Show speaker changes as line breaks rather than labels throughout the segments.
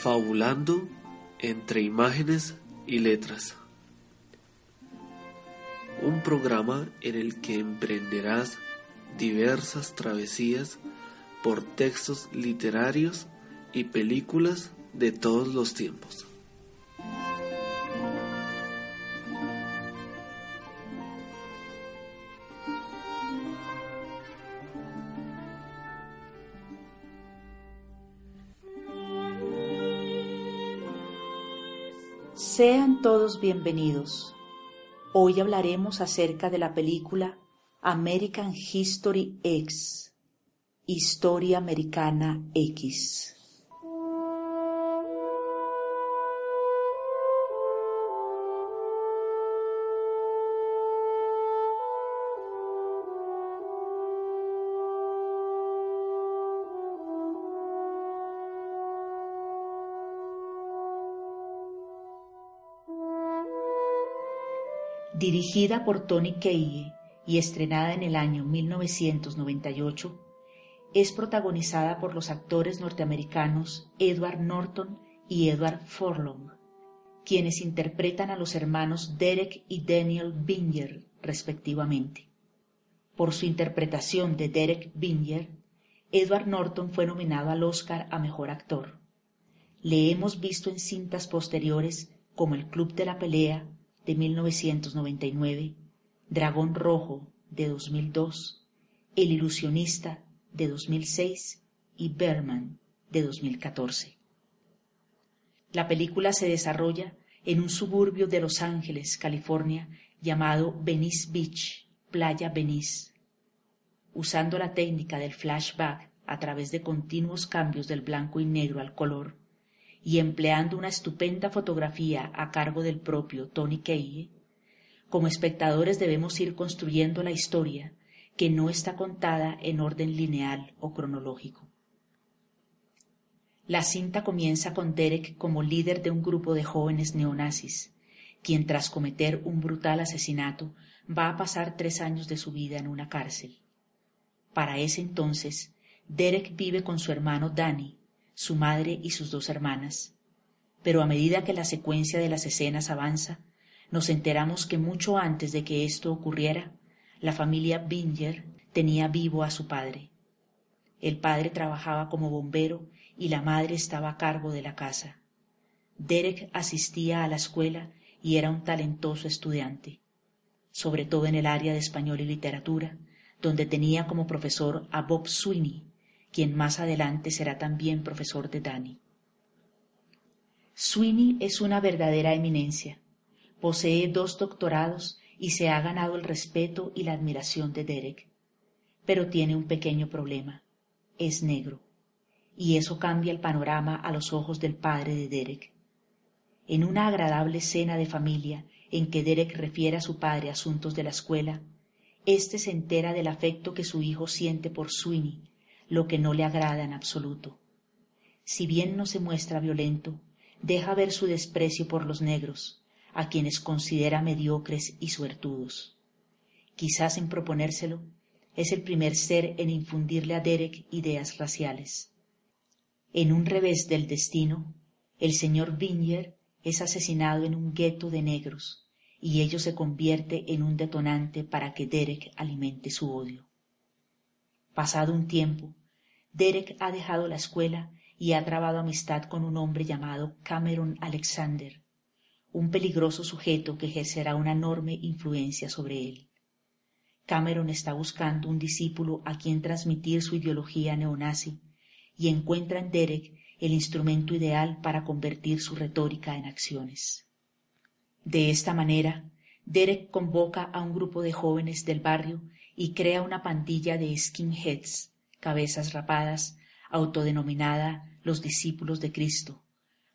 Fabulando entre imágenes y letras. Un programa en el que emprenderás diversas travesías por textos literarios y películas de todos los tiempos.
Sean todos bienvenidos. Hoy hablaremos acerca de la película American History X, Historia Americana X. Dirigida por Tony Kaye y estrenada en el año 1998, es protagonizada por los actores norteamericanos Edward Norton y Edward Furlong, quienes interpretan a los hermanos Derek y Daniel Binger respectivamente. Por su interpretación de Derek Binger, Edward Norton fue nominado al Oscar a Mejor Actor. Le hemos visto en cintas posteriores como El Club de la Pelea, de 1999, Dragón Rojo de 2002, El Ilusionista de 2006 y Berman de 2014. La película se desarrolla en un suburbio de Los Ángeles, California, llamado Venice Beach, Playa Venice. Usando la técnica del flashback a través de continuos cambios del blanco y negro al color, y empleando una estupenda fotografía a cargo del propio Tony Kaye, como espectadores debemos ir construyendo la historia que no está contada en orden lineal o cronológico. La cinta comienza con Derek como líder de un grupo de jóvenes neonazis, quien tras cometer un brutal asesinato va a pasar tres años de su vida en una cárcel. Para ese entonces, Derek vive con su hermano Danny, su madre y sus dos hermanas. Pero a medida que la secuencia de las escenas avanza, nos enteramos que mucho antes de que esto ocurriera, la familia Binger tenía vivo a su padre. El padre trabajaba como bombero y la madre estaba a cargo de la casa. Derek asistía a la escuela y era un talentoso estudiante, sobre todo en el área de español y literatura, donde tenía como profesor a Bob Sweeney, quien más adelante será también profesor de Danny. Sweeney es una verdadera eminencia. Posee dos doctorados y se ha ganado el respeto y la admiración de Derek. Pero tiene un pequeño problema. Es negro. Y eso cambia el panorama a los ojos del padre de Derek. En una agradable escena de familia en que Derek refiere a su padre asuntos de la escuela, éste se entera del afecto que su hijo siente por Sweeney lo que no le agrada en absoluto. Si bien no se muestra violento, deja ver su desprecio por los negros, a quienes considera mediocres y suertudos. Quizás en proponérselo, es el primer ser en infundirle a Derek ideas raciales. En un revés del destino, el señor Binger es asesinado en un gueto de negros, y ello se convierte en un detonante para que Derek alimente su odio. Pasado un tiempo, Derek ha dejado la escuela y ha trabado amistad con un hombre llamado Cameron Alexander, un peligroso sujeto que ejercerá una enorme influencia sobre él. Cameron está buscando un discípulo a quien transmitir su ideología neonazi y encuentra en Derek el instrumento ideal para convertir su retórica en acciones. De esta manera, Derek convoca a un grupo de jóvenes del barrio y crea una pandilla de skinheads cabezas rapadas, autodenominada los discípulos de Cristo,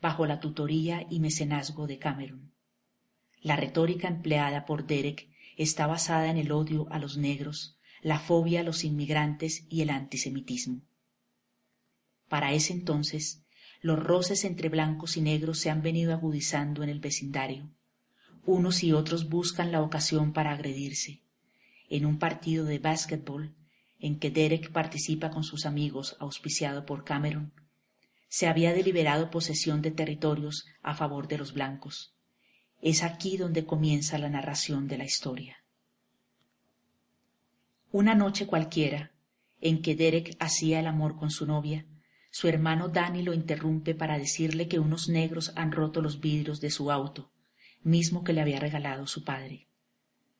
bajo la tutoría y mecenazgo de Cameron. La retórica empleada por Derek está basada en el odio a los negros, la fobia a los inmigrantes y el antisemitismo. Para ese entonces, los roces entre blancos y negros se han venido agudizando en el vecindario. Unos y otros buscan la ocasión para agredirse. En un partido de básquetbol, en que Derek participa con sus amigos auspiciado por Cameron, se había deliberado posesión de territorios a favor de los blancos. Es aquí donde comienza la narración de la historia. Una noche cualquiera, en que Derek hacía el amor con su novia, su hermano Danny lo interrumpe para decirle que unos negros han roto los vidrios de su auto, mismo que le había regalado su padre.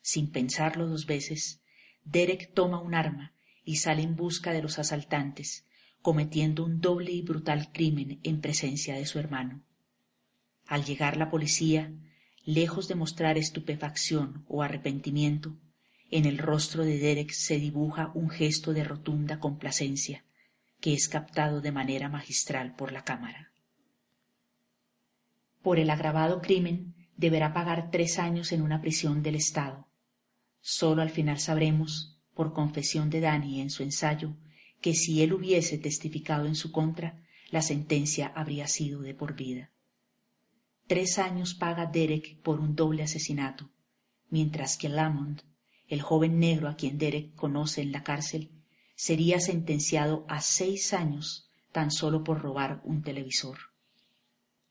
Sin pensarlo dos veces, Derek toma un arma y sale en busca de los asaltantes, cometiendo un doble y brutal crimen en presencia de su hermano. Al llegar la policía, lejos de mostrar estupefacción o arrepentimiento, en el rostro de Derek se dibuja un gesto de rotunda complacencia, que es captado de manera magistral por la cámara. Por el agravado crimen deberá pagar tres años en una prisión del Estado. Solo al final sabremos, por confesión de Dani en su ensayo, que si él hubiese testificado en su contra, la sentencia habría sido de por vida. Tres años paga Derek por un doble asesinato, mientras que Lamont el joven negro a quien Derek conoce en la cárcel, sería sentenciado a seis años tan solo por robar un televisor.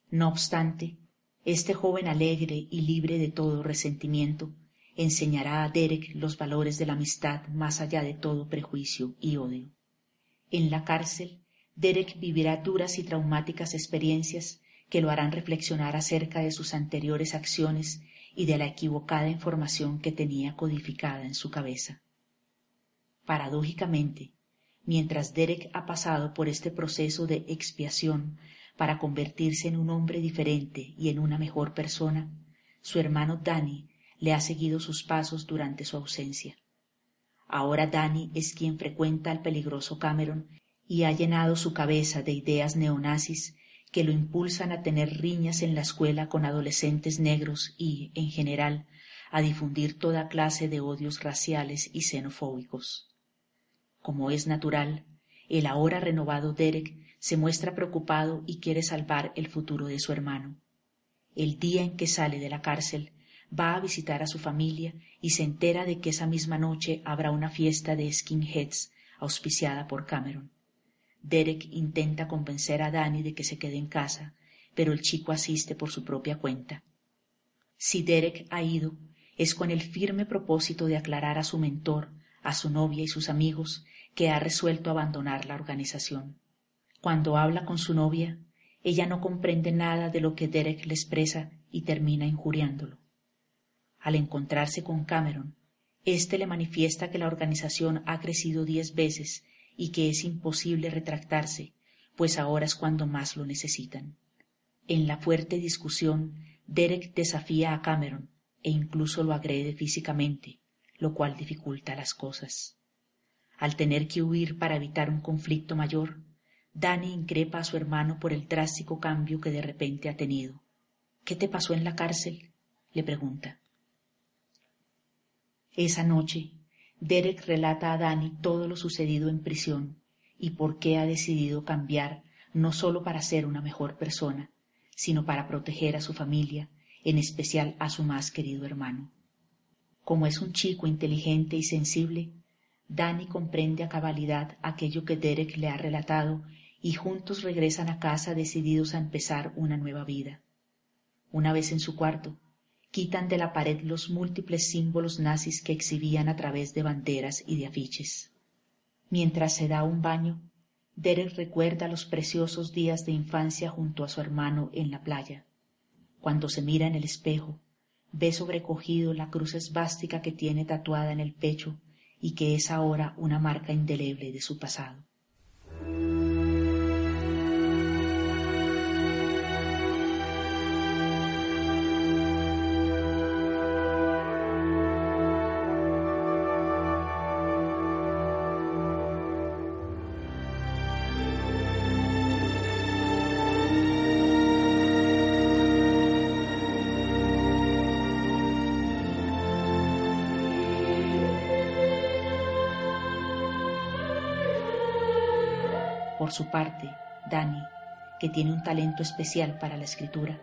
No obstante, este joven alegre y libre de todo resentimiento enseñará a Derek los valores de la amistad más allá de todo prejuicio y odio. En la cárcel, Derek vivirá duras y traumáticas experiencias que lo harán reflexionar acerca de sus anteriores acciones y de la equivocada información que tenía codificada en su cabeza. Paradójicamente, mientras Derek ha pasado por este proceso de expiación para convertirse en un hombre diferente y en una mejor persona, su hermano Danny le ha seguido sus pasos durante su ausencia. Ahora Danny es quien frecuenta al peligroso Cameron y ha llenado su cabeza de ideas neonazis que lo impulsan a tener riñas en la escuela con adolescentes negros y, en general, a difundir toda clase de odios raciales y xenofóbicos. Como es natural, el ahora renovado Derek se muestra preocupado y quiere salvar el futuro de su hermano. El día en que sale de la cárcel, va a visitar a su familia y se entera de que esa misma noche habrá una fiesta de skinheads auspiciada por Cameron. Derek intenta convencer a Danny de que se quede en casa, pero el chico asiste por su propia cuenta. Si Derek ha ido, es con el firme propósito de aclarar a su mentor, a su novia y sus amigos que ha resuelto abandonar la organización. Cuando habla con su novia, ella no comprende nada de lo que Derek le expresa y termina injuriándolo. Al encontrarse con Cameron, éste le manifiesta que la organización ha crecido diez veces y que es imposible retractarse, pues ahora es cuando más lo necesitan. En la fuerte discusión, Derek desafía a Cameron e incluso lo agrede físicamente, lo cual dificulta las cosas. Al tener que huir para evitar un conflicto mayor, Danny increpa a su hermano por el drástico cambio que de repente ha tenido. ¿Qué te pasó en la cárcel? le pregunta. Esa noche, Derek relata a Danny todo lo sucedido en prisión y por qué ha decidido cambiar no solo para ser una mejor persona, sino para proteger a su familia, en especial a su más querido hermano. Como es un chico inteligente y sensible, Danny comprende a cabalidad aquello que Derek le ha relatado y juntos regresan a casa decididos a empezar una nueva vida. Una vez en su cuarto, quitan de la pared los múltiples símbolos nazis que exhibían a través de banderas y de afiches. Mientras se da un baño, Derek recuerda los preciosos días de infancia junto a su hermano en la playa. Cuando se mira en el espejo, ve sobrecogido la cruz esvástica que tiene tatuada en el pecho y que es ahora una marca indeleble de su pasado. Por su parte, Dani, que tiene un talento especial para la escritura,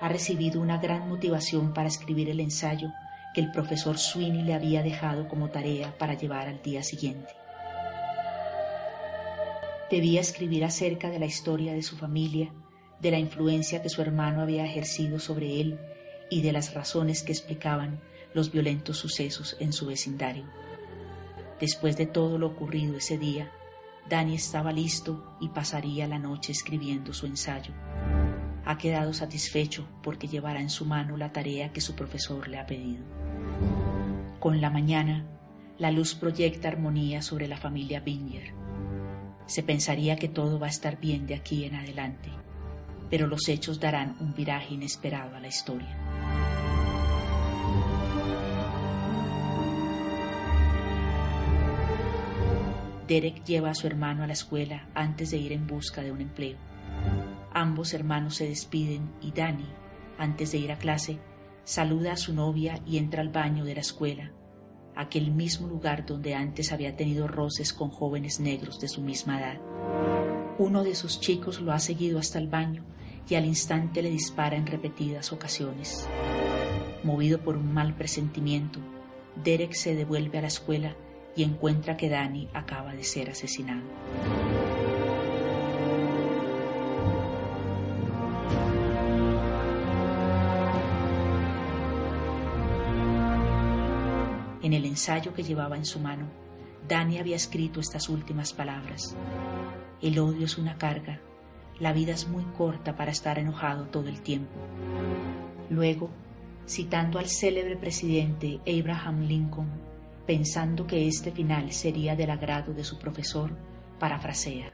ha recibido una gran motivación para escribir el ensayo que el profesor Sweeney le había dejado como tarea para llevar al día siguiente. Debía escribir acerca de la historia de su familia, de la influencia que su hermano había ejercido sobre él y de las razones que explicaban los violentos sucesos en su vecindario. Después de todo lo ocurrido ese día, Dani estaba listo y pasaría la noche escribiendo su ensayo. Ha quedado satisfecho porque llevará en su mano la tarea que su profesor le ha pedido. Con la mañana, la luz proyecta armonía sobre la familia Binger. Se pensaría que todo va a estar bien de aquí en adelante, pero los hechos darán un viraje inesperado a la historia. Derek lleva a su hermano a la escuela antes de ir en busca de un empleo. Ambos hermanos se despiden y Danny, antes de ir a clase, saluda a su novia y entra al baño de la escuela, aquel mismo lugar donde antes había tenido roces con jóvenes negros de su misma edad. Uno de sus chicos lo ha seguido hasta el baño y al instante le dispara en repetidas ocasiones. Movido por un mal presentimiento, Derek se devuelve a la escuela y encuentra que Danny acaba de ser asesinado. En el ensayo que llevaba en su mano, Danny había escrito estas últimas palabras. El odio es una carga, la vida es muy corta para estar enojado todo el tiempo. Luego, citando al célebre presidente Abraham Lincoln, pensando que este final sería del agrado de su profesor, parafrasea.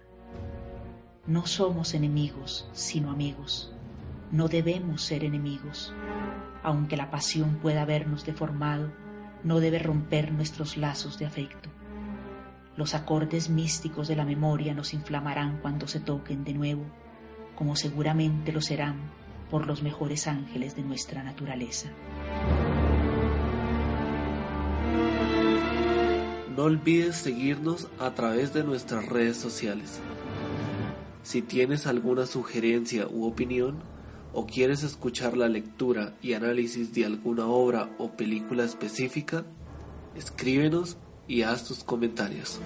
No somos enemigos, sino amigos. No debemos ser enemigos. Aunque la pasión pueda habernos deformado, no debe romper nuestros lazos de afecto. Los acordes místicos de la memoria nos inflamarán cuando se toquen de nuevo, como seguramente lo serán por los mejores ángeles de nuestra naturaleza.
No olvides seguirnos a través de nuestras redes sociales. Si tienes alguna sugerencia u opinión o quieres escuchar la lectura y análisis de alguna obra o película específica, escríbenos y haz tus comentarios.